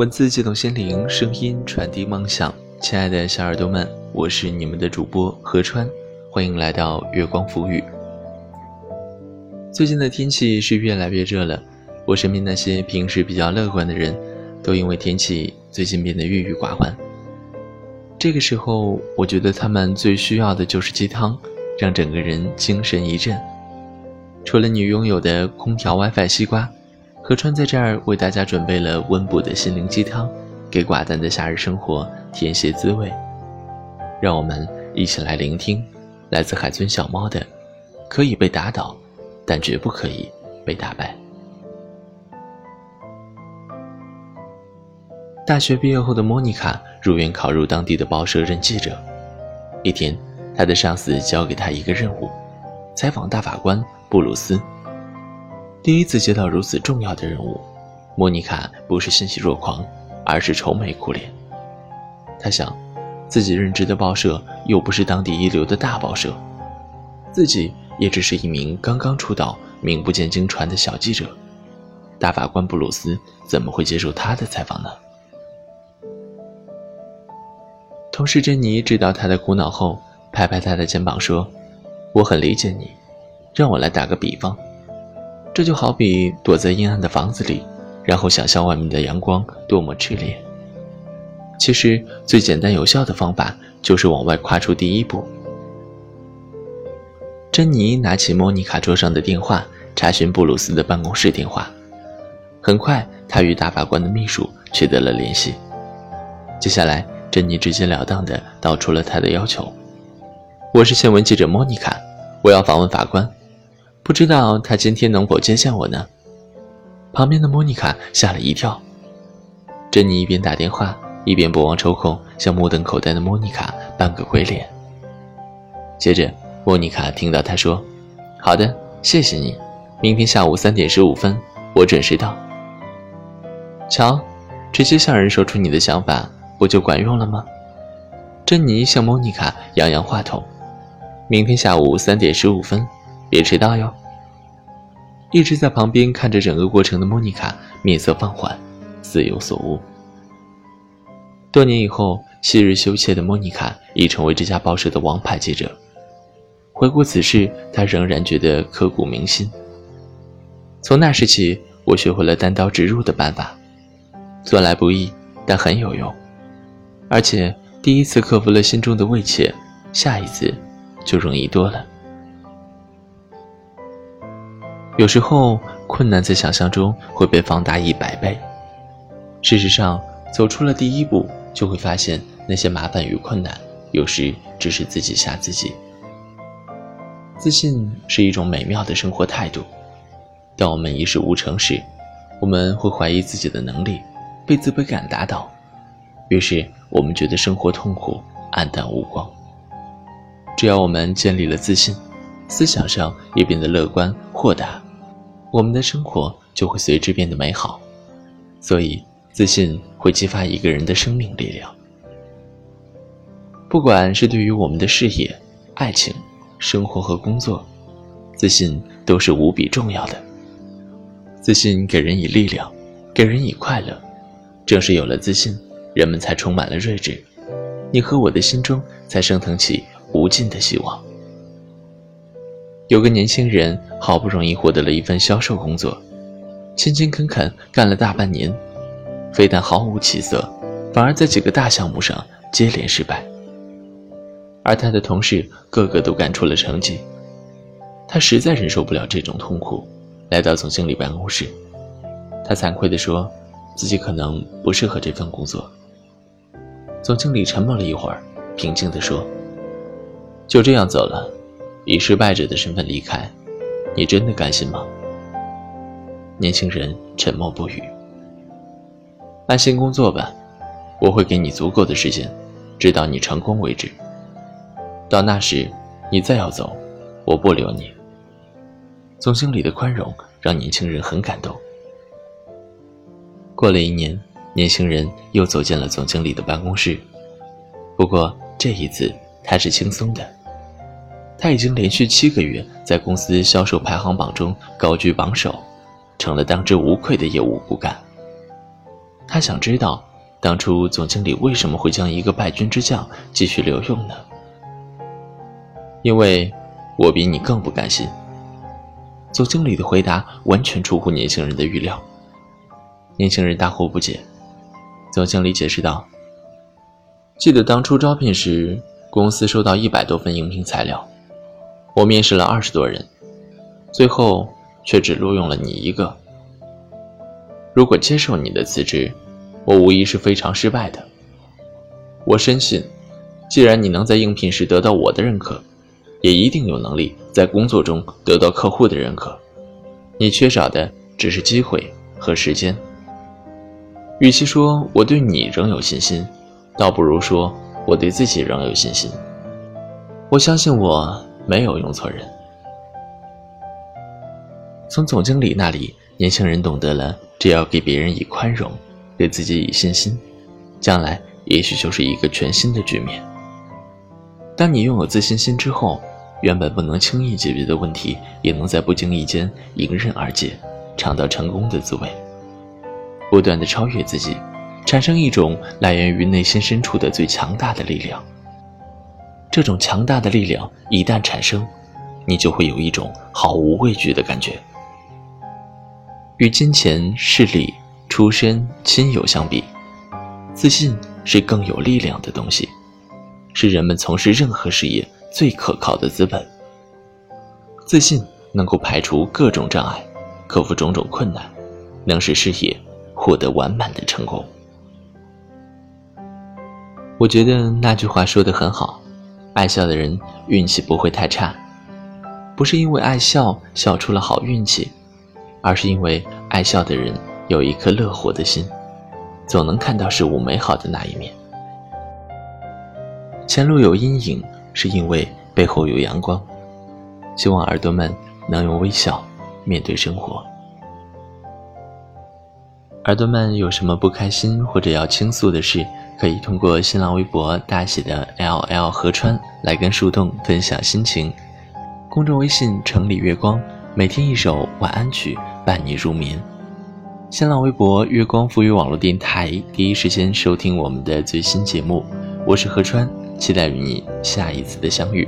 文字激动心灵，声音传递梦想。亲爱的小耳朵们，我是你们的主播何川，欢迎来到月光浮语。最近的天气是越来越热了，我身边那些平时比较乐观的人，都因为天气最近变得郁郁寡欢。这个时候，我觉得他们最需要的就是鸡汤，让整个人精神一振。除了你拥有的空调、WiFi、西瓜。何川在这儿为大家准备了温补的心灵鸡汤，给寡淡的夏日生活添些滋味。让我们一起来聆听，来自海豚小猫的：“可以被打倒，但绝不可以被打败。”大学毕业后的莫妮卡如愿考入当地的报社任记者。一天，她的上司交给她一个任务：采访大法官布鲁斯。第一次接到如此重要的任务，莫妮卡不是欣喜若狂，而是愁眉苦脸。她想，自己任职的报社又不是当地一流的大报社，自己也只是一名刚刚出道、名不见经传的小记者。大法官布鲁斯怎么会接受他的采访呢？同事珍妮知道他的苦恼后，拍拍他的肩膀说：“我很理解你，让我来打个比方。”这就好比躲在阴暗的房子里，然后想象外面的阳光多么炽烈。其实最简单有效的方法就是往外跨出第一步。珍妮拿起莫妮卡桌上的电话，查询布鲁斯的办公室电话。很快，她与大法官的秘书取得了联系。接下来，珍妮直截了当地道出了她的要求：“我是新闻记者莫妮卡，我要访问法官。”不知道他今天能否接下我呢？旁边的莫妮卡吓了一跳。珍妮一边打电话，一边不忘抽空向目瞪口呆的莫妮卡扮个鬼脸。接着，莫妮卡听到他说：“好的，谢谢你，明天下午三点十五分，我准时到。”瞧，直接向人说出你的想法，不就管用了吗？珍妮向莫妮卡扬扬话筒：“明天下午三点十五分。”别迟到哟！一直在旁边看着整个过程的莫妮卡面色放缓，似有所悟。多年以后，昔日羞怯的莫妮卡已成为这家报社的王牌记者。回顾此事，她仍然觉得刻骨铭心。从那时起，我学会了单刀直入的办法，做来不易，但很有用。而且第一次克服了心中的畏怯，下一次就容易多了。有时候，困难在想象中会被放大一百倍。事实上，走出了第一步，就会发现那些麻烦与困难，有时只是自己吓自己。自信是一种美妙的生活态度。当我们一事无成时，我们会怀疑自己的能力，被自卑感打倒，于是我们觉得生活痛苦、黯淡无光。只要我们建立了自信，思想上也变得乐观豁达。我们的生活就会随之变得美好，所以自信会激发一个人的生命力量。不管是对于我们的事业、爱情、生活和工作，自信都是无比重要的。自信给人以力量，给人以快乐。正是有了自信，人们才充满了睿智，你和我的心中才升腾起无尽的希望。有个年轻人好不容易获得了一份销售工作，勤勤恳恳干了大半年，非但毫无起色，反而在几个大项目上接连失败。而他的同事个个都干出了成绩，他实在忍受不了这种痛苦，来到总经理办公室。他惭愧地说，自己可能不适合这份工作。总经理沉默了一会儿，平静地说：“就这样走了。”以失败者的身份离开，你真的甘心吗？年轻人沉默不语。安心工作吧，我会给你足够的时间，直到你成功为止。到那时，你再要走，我不留你。总经理的宽容让年轻人很感动。过了一年，年轻人又走进了总经理的办公室，不过这一次他是轻松的。他已经连续七个月在公司销售排行榜中高居榜首，成了当之无愧的业务骨干。他想知道，当初总经理为什么会将一个败军之将继续留用呢？因为，我比你更不甘心。总经理的回答完全出乎年轻人的预料。年轻人大惑不解。总经理解释道：“记得当初招聘时，公司收到一百多份应聘材料，我面试了二十多人，最后却只录用了你一个。如果接受你的辞职，我无疑是非常失败的。我深信，既然你能在应聘时得到我的认可，也一定有能力在工作中得到客户的认可。你缺少的只是机会和时间。与其说我对你仍有信心，倒不如说我对自己仍有信心。我相信我没有用错人。从总经理那里，年轻人懂得了，只要给别人以宽容，对自己以信心，将来也许就是一个全新的局面。当你拥有自信心之后，原本不能轻易解决的问题，也能在不经意间迎刃而解，尝到成功的滋味。不断的超越自己，产生一种来源于内心深处的最强大的力量。这种强大的力量一旦产生，你就会有一种毫无畏惧的感觉。与金钱、势力、出身、亲友相比，自信是更有力量的东西，是人们从事任何事业最可靠的资本。自信能够排除各种障碍，克服种种困难，能使事业。获得完满的成功，我觉得那句话说的很好，爱笑的人运气不会太差，不是因为爱笑笑出了好运气，而是因为爱笑的人有一颗乐活的心，总能看到事物美好的那一面。前路有阴影，是因为背后有阳光。希望耳朵们能用微笑面对生活。耳朵们有什么不开心或者要倾诉的事，可以通过新浪微博大写的 L L 河川来跟树洞分享心情。公众微信城里月光，每天一首晚安曲伴你入眠。新浪微博月光赋予网络电台，第一时间收听我们的最新节目。我是何川，期待与你下一次的相遇。